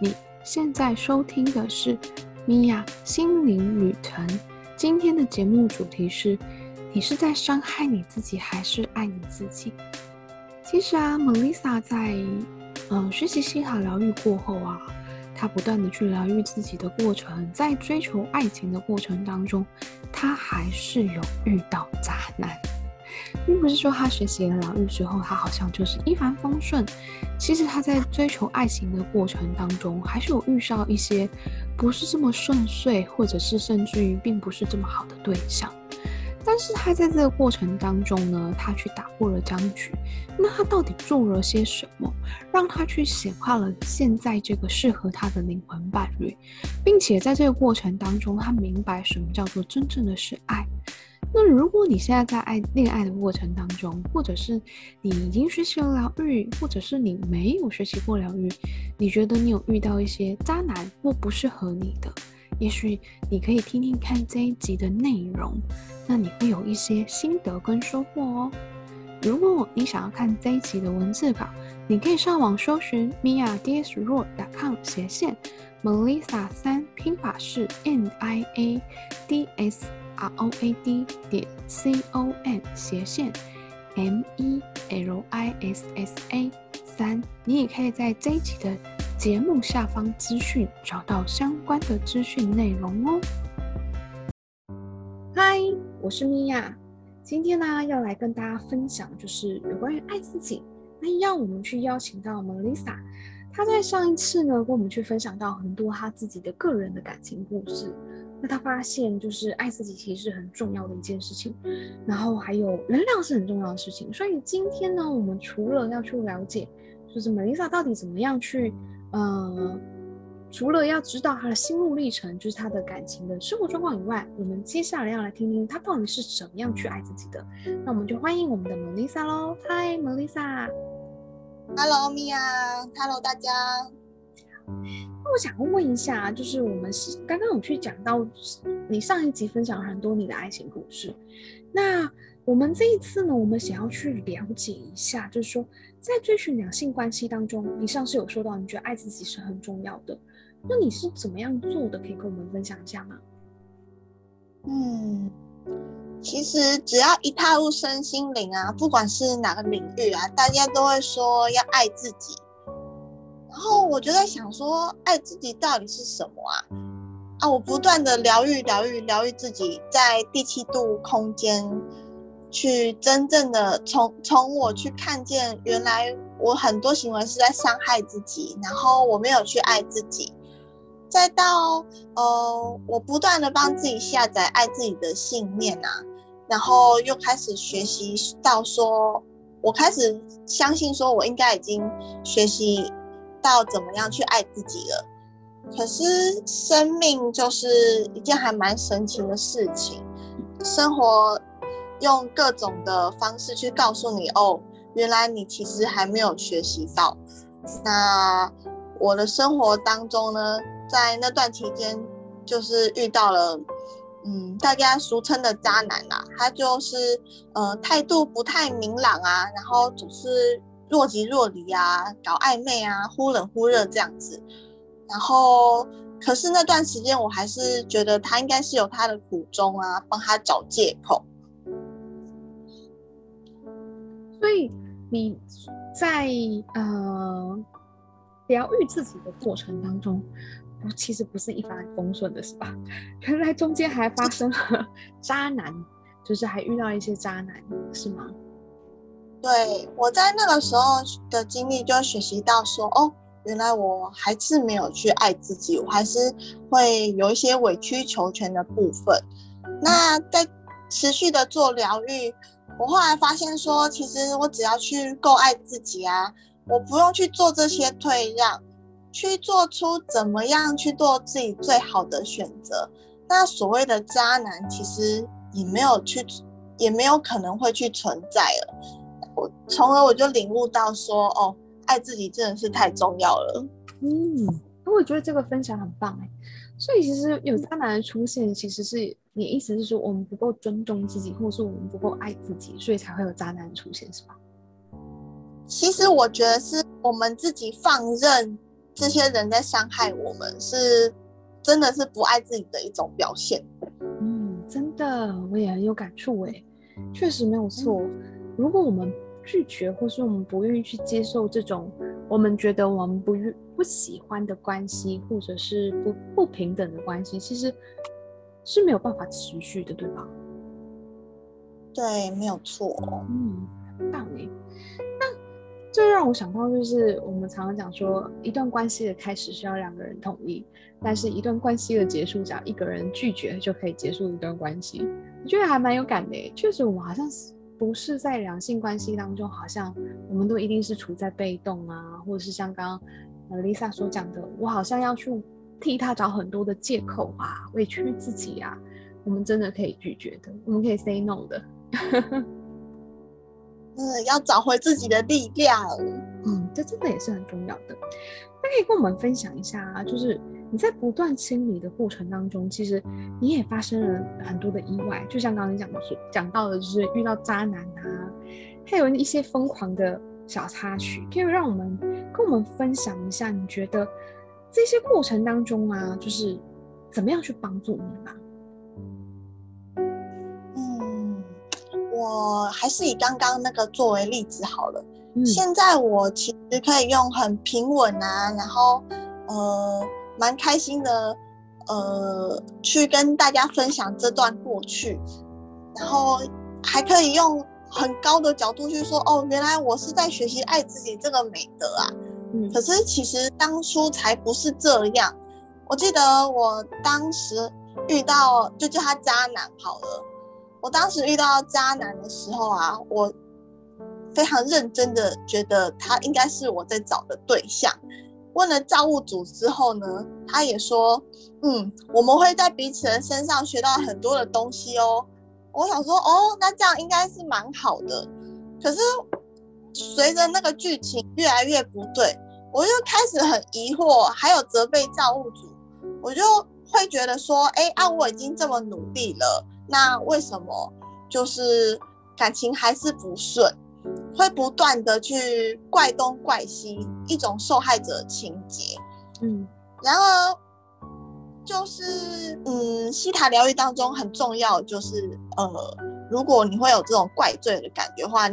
你现在收听的是米娅心灵旅程。今天的节目主题是：你是在伤害你自己，还是爱你自己？其实啊，Melissa 在嗯学习西塔疗愈过后啊，她不断的去疗愈自己的过程，在追求爱情的过程当中，她还是有遇到渣男。并不是说他学习了疗愈之后，他好像就是一帆风顺。其实他在追求爱情的过程当中，还是有遇上一些不是这么顺遂，或者是甚至于并不是这么好的对象。但是他在这个过程当中呢，他去打破了僵局。那他到底做了些什么，让他去显化了现在这个适合他的灵魂伴侣，并且在这个过程当中，他明白什么叫做真正的是爱。那如果你现在在爱恋爱的过程当中，或者是你已经学习了疗愈，或者是你没有学习过疗愈，你觉得你有遇到一些渣男或不适合你的，也许你可以听听看这一集的内容，那你会有一些心得跟收获哦。如果你想要看这一集的文字稿，你可以上网搜寻 miadsroad.com 斜线 Melissa 三拼法是 N I A D S。R O A D 点 C O M 斜线 M E L I S S A 三，你也可以在这一集的节目下方资讯找到相关的资讯内容哦。嗨，我是米娅，今天呢要来跟大家分享，就是有关于爱自己。那要我们去邀请到 Melissa，她在上一次呢跟我们去分享到很多她自己的个人的感情故事。那他发现，就是爱自己其实是很重要的一件事情，然后还有能量是很重要的事情。所以今天呢，我们除了要去了解，就是 Melissa 到底怎么样去，呃，除了要知道她的心路历程，就是她的感情的生活状况以外，我们接下来要来听听她到底是怎么样去爱自己的。那我们就欢迎我们的 Melissa 喽。Hi Melissa。Hello Mia。Hello 大家。那我想问一下，就是我们是刚刚有去讲到你上一集分享很多你的爱情故事，那我们这一次呢，我们想要去了解一下，就是说在追寻两性关系当中，你上次有说到你觉得爱自己是很重要的，那你是怎么样做的？可以跟我们分享一下吗？嗯，其实只要一踏入身心灵啊，不管是哪个领域啊，大家都会说要爱自己。然后我就在想说，爱自己到底是什么啊？啊，我不断的疗愈、疗愈、疗愈自己，在第七度空间去真正的从从我去看见，原来我很多行为是在伤害自己，然后我没有去爱自己，再到呃，我不断的帮自己下载爱自己的信念啊，然后又开始学习到说，我开始相信说我应该已经学习。到怎么样去爱自己了？可是生命就是一件还蛮神奇的事情，生活用各种的方式去告诉你，哦，原来你其实还没有学习到。那我的生活当中呢，在那段期间，就是遇到了，嗯，大家俗称的渣男啊，他就是呃态度不太明朗啊，然后总是。若即若离啊，搞暧昧啊，忽冷忽热这样子。然后，可是那段时间我还是觉得他应该是有他的苦衷啊，帮他找借口。所以你在呃疗愈自己的过程当中，其实不是一帆风顺的，是吧？原来中间还发生了 渣男，就是还遇到一些渣男，是吗？对，我在那个时候的经历，就学习到说，哦，原来我还是没有去爱自己，我还是会有一些委曲求全的部分。那在持续的做疗愈，我后来发现说，其实我只要去够爱自己啊，我不用去做这些退让，去做出怎么样去做自己最好的选择。那所谓的渣男，其实也没有去，也没有可能会去存在。从而我就领悟到说，哦，爱自己真的是太重要了。嗯，我觉得这个分享很棒哎。所以其实有渣男的出现，其实是你意思是说我们不够尊重自己，或是我们不够爱自己，所以才会有渣男出现，是吧？其实我觉得是我们自己放任这些人在伤害我们，是真的是不爱自己的一种表现。嗯，真的，我也很有感触哎，确实没有错。如果我们拒绝，或是我们不愿意去接受这种我们觉得我们不愿不喜欢的关系，或者是不不平等的关系，其实是没有办法持续的，对吧？对，没有错。嗯，很棒哎。那这让我想到，就是我们常常讲说，一段关系的开始需要两个人同意，但是一段关系的结束，只要一个人拒绝就可以结束一段关系。我觉得还蛮有感的。确实，我们好像是。不是在两性关系当中，好像我们都一定是处在被动啊，或者是像刚刚 Lisa 所讲的，我好像要去替他找很多的借口啊，委屈自己啊。我们真的可以拒绝的，我们可以 say no 的。嗯，要找回自己的力量。嗯，这真的也是很重要的。那可以跟我们分享一下啊，就是。你在不断清理的过程当中，其实你也发生了很多的意外，就像刚刚你讲的是讲到的，就是遇到渣男啊，还有一些疯狂的小插曲，可以让我们跟我们分享一下，你觉得这些过程当中啊，就是怎么样去帮助你吧？嗯，我还是以刚刚那个作为例子好了。嗯，现在我其实可以用很平稳啊，然后呃。蛮开心的，呃，去跟大家分享这段过去，然后还可以用很高的角度去说，哦，原来我是在学习爱自己这个美德啊。嗯，可是其实当初才不是这样。我记得我当时遇到，就叫他渣男好了。我当时遇到渣男的时候啊，我非常认真的觉得他应该是我在找的对象。问了造物主之后呢，他也说，嗯，我们会在彼此的身上学到很多的东西哦。我想说，哦，那这样应该是蛮好的。可是随着那个剧情越来越不对，我就开始很疑惑，还有责备造物主。我就会觉得说，哎，啊，我已经这么努力了，那为什么就是感情还是不顺？会不断的去怪东怪西，一种受害者情节。嗯，然而就是嗯，西塔疗愈当中很重要，就是呃，如果你会有这种怪罪的感觉的话，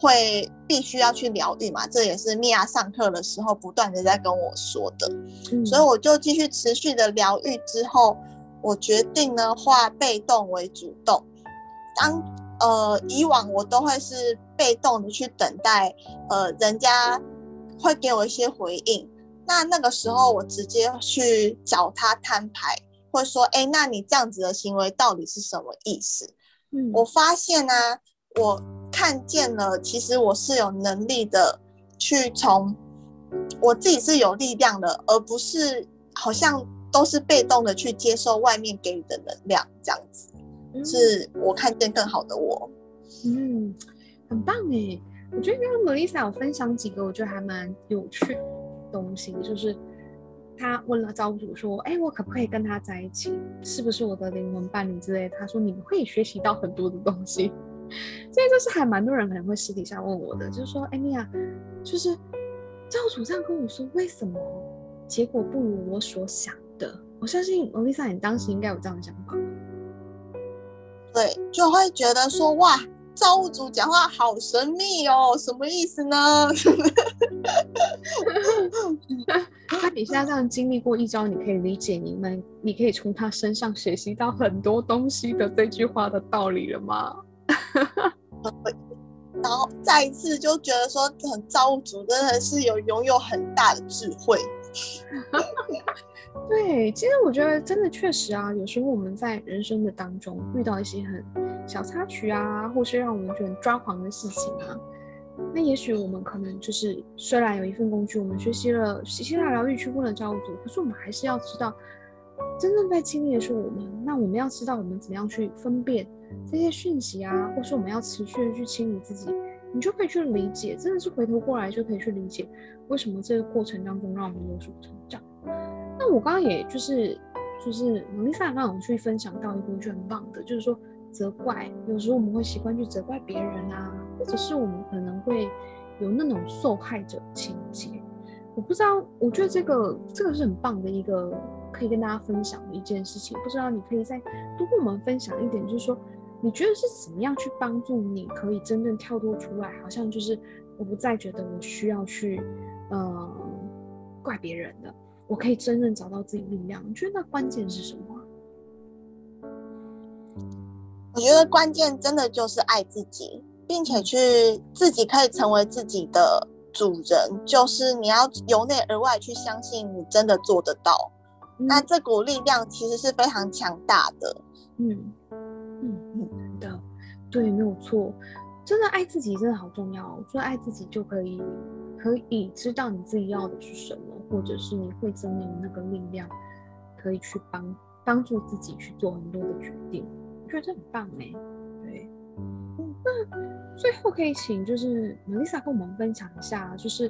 会必须要去疗愈嘛。这也是米娅上课的时候不断的在跟我说的。嗯，所以我就继续持续的疗愈之后，我决定呢，化被动为主动。当呃，以往我都会是被动的去等待，呃，人家会给我一些回应。那那个时候，我直接去找他摊牌，或者说，哎，那你这样子的行为到底是什么意思？嗯，我发现呢、啊，我看见了，其实我是有能力的，去从我自己是有力量的，而不是好像都是被动的去接受外面给予的能量这样子。是我看见更好的我，嗯，很棒哎！我觉得刚刚 Melissa 有分享几个我觉得还蛮有趣的东西，就是他问了造物主说：“哎，我可不可以跟他在一起？是不是我的灵魂伴侣之类的？”他说：“你们会学习到很多的东西。”所以就是还蛮多人可能会私底下问我的，就是说：“哎，米娅，就是造物主这样跟我说，为什么结果不如我所想的？”我相信 Melissa 你当时应该有这样的想法。对，就会觉得说哇，造物主讲话好神秘哦，什么意思呢？那你现在这样经历过一招，你可以理解你们，你可以从他身上学习到很多东西的这句话的道理了吗？然后再一次就觉得说，很造物主真的是有拥有很大的智慧。对，其实我觉得真的确实啊，有时候我们在人生的当中遇到一些很小插曲啊，或是让我们觉得抓狂的事情啊，那也许我们可能就是虽然有一份工具，我们学习了希腊疗愈去问了造物主，可是我们还是要知道，真正在经历的是我们。那我们要知道我们怎么样去分辨这些讯息啊，或是我们要持续的去清理自己，你就可以去理解，真的是回头过来就可以去理解为什么这个过程当中让我们有所成长。那我刚刚也就是就是玛丽莎刚刚去分享到一个我觉得很棒的，就是说责怪，有时候我们会习惯去责怪别人啊，或者是我们可能会有那种受害者情节。我不知道，我觉得这个这个是很棒的一个可以跟大家分享的一件事情。不知道你可以再多跟我们分享一点，就是说你觉得是怎么样去帮助你可以真正跳脱出来，好像就是我不再觉得我需要去呃怪别人的，我可以真正找到自己力量。你觉得那关键是什么？我觉得关键真的就是爱自己，并且去自己可以成为自己的。主人就是你要由内而外去相信你真的做得到，嗯、那这股力量其实是非常强大的。嗯嗯嗯的，对，没有错，真的爱自己真的好重要。所以爱自己就可以可以知道你自己要的是什么，或者是你会真的有那个力量，可以去帮帮助自己去做很多的决定。我觉得这很棒哎，对，嗯那。最后可以请就是 Melissa 跟我们分享一下，就是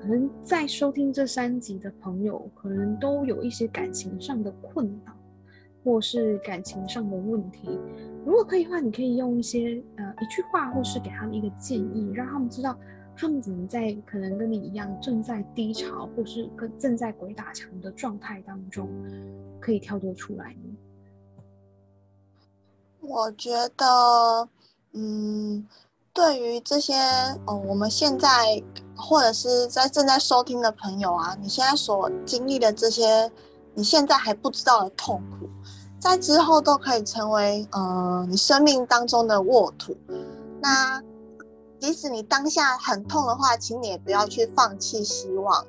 可能在收听这三集的朋友，可能都有一些感情上的困扰，或是感情上的问题。如果可以的话，你可以用一些呃一句话，或是给他们一个建议，让他们知道他们怎么在可能跟你一样正在低潮，或是跟正在鬼打墙的状态当中，可以跳脱出来呢？我觉得，嗯。对于这些，嗯，我们现在或者是在正在收听的朋友啊，你现在所经历的这些，你现在还不知道的痛苦，在之后都可以成为，呃，你生命当中的沃土。那即使你当下很痛的话，请你也不要去放弃希望，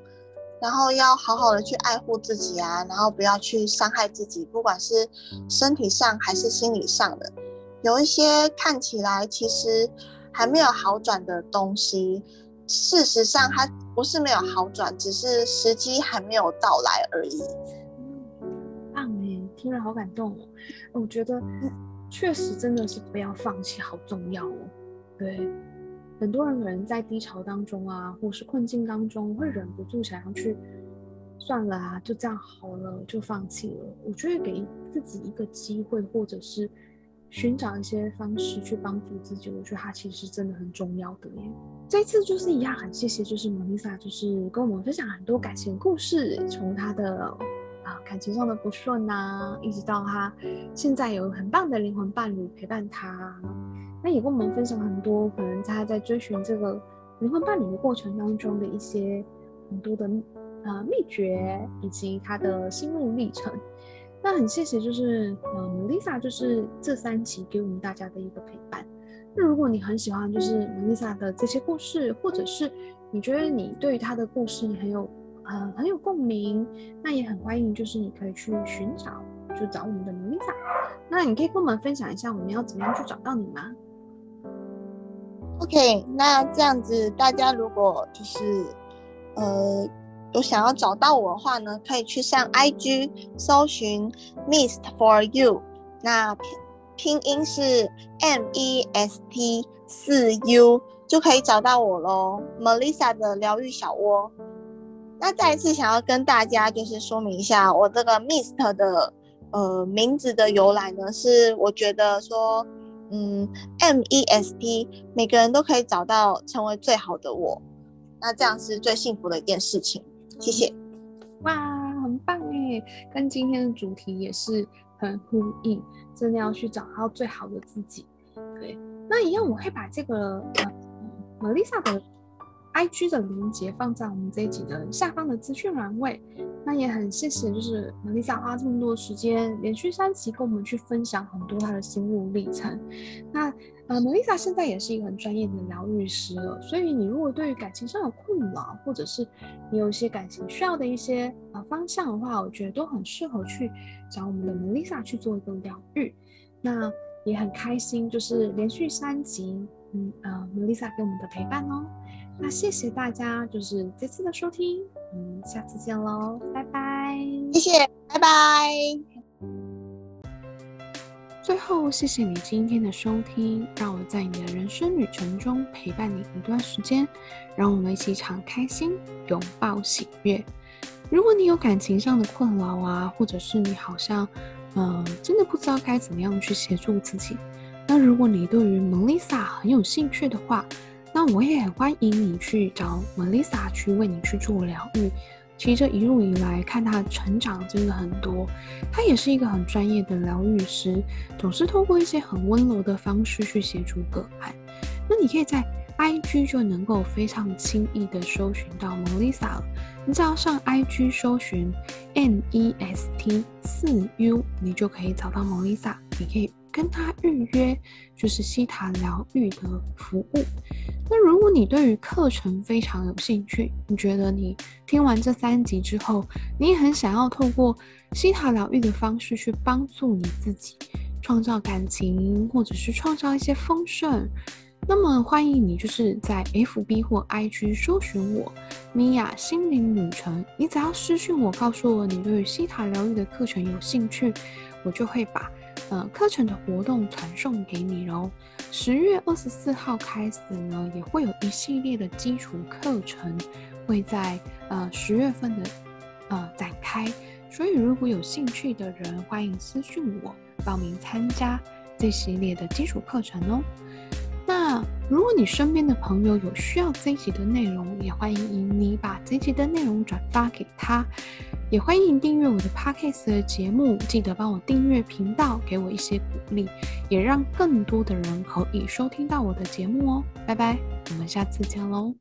然后要好好的去爱护自己啊，然后不要去伤害自己，不管是身体上还是心理上的。有一些看起来其实。还没有好转的东西，事实上它不是没有好转，只是时机还没有到来而已。听了好感动哦。我觉得确实真的是不要放弃，好重要哦。对，很多人可能在低潮当中啊，或是困境当中，会忍不住想要去算了啊，就这样好了，就放弃了。我觉得给自己一个机会，或者是。寻找一些方式去帮助自己，我觉得它其实真的很重要的耶。这一次就是一样，很谢谢，就是 Melissa，就是跟我们分享很多感情故事，从她的啊感情上的不顺啊，一直到他现在有很棒的灵魂伴侣陪伴他，那也跟我们分享很多可能他在追寻这个灵魂伴侣的过程当中的一些很多的呃秘诀，以及他的心路历程。那很谢谢，就是嗯，Melissa，就是这三集给我们大家的一个陪伴。那如果你很喜欢，就是 Melissa 的这些故事，或者是你觉得你对于她的故事你很有呃很有共鸣，那也很欢迎，就是你可以去寻找，就找我们的 Melissa。那你可以跟我们分享一下，我们要怎么样去找到你吗？OK，那这样子，大家如果就是呃。有想要找到我的话呢，可以去上 IG 搜寻 Mist for You，那拼拼音是 M E S T 四 U 就可以找到我喽。Melissa 的疗愈小窝。那再一次想要跟大家就是说明一下，我这个 Mist 的呃名字的由来呢，是我觉得说，嗯，M E S T 每个人都可以找到成为最好的我，那这样是最幸福的一件事情。谢谢，哇，很棒哎，跟今天的主题也是很呼应，真的要去找到最好的自己。对，那一样我会把这个呃，Melissa 的。IG 的连接放在我们这一集的下方的资讯栏位。那也很谢谢，就是 Melissa 花这么多时间，连续三集跟我们去分享很多她的心路历程。那呃，Melissa 现在也是一个很专业的疗愈师了，所以你如果对于感情上有困扰，或者是你有一些感情需要的一些呃方向的话，我觉得都很适合去找我们的 Melissa 去做一个疗愈。那也很开心，就是连续三集，嗯呃，Melissa 给我们的陪伴哦。那谢谢大家，就是这次的收听，嗯，下次见喽，拜拜。谢谢，拜拜。最后，谢谢你今天的收听，让我在你的人生旅程中陪伴你一段时间，让我们一起敞开心，拥抱喜悦。如果你有感情上的困扰啊，或者是你好像，嗯、呃，真的不知道该怎么样去协助自己，那如果你对于 Melissa 很有兴趣的话，那我也很欢迎你去找 Melissa 去为你去做疗愈。其实这一路以来，看她的成长真的很多。她也是一个很专业的疗愈师，总是透过一些很温柔的方式去协助个案。那你可以在 IG 就能够非常轻易的搜寻到 Melissa 了。你只要上 IG 搜寻 N E S T 四 U，你就可以找到 Melissa。你可以跟他预约，就是希塔疗愈的服务。那如果你对于课程非常有兴趣，你觉得你听完这三集之后，你很想要透过希塔疗愈的方式去帮助你自己创造感情，或者是创造一些丰盛，那么欢迎你就是在 FB 或 IG 搜寻我米娅心灵旅程，你只要私讯我，告诉我你对于希塔疗愈的课程有兴趣，我就会把。呃，课程的活动传送给你喽。十月二十四号开始呢，也会有一系列的基础课程会在呃十月份的呃展开。所以如果有兴趣的人，欢迎私信我报名参加这系列的基础课程哦。那如果你身边的朋友有需要这一集的内容，也欢迎你把这一集的内容转发给他，也欢迎订阅我的 Podcast 的节目，记得帮我订阅频道，给我一些鼓励，也让更多的人可以收听到我的节目哦。拜拜，我们下次见喽。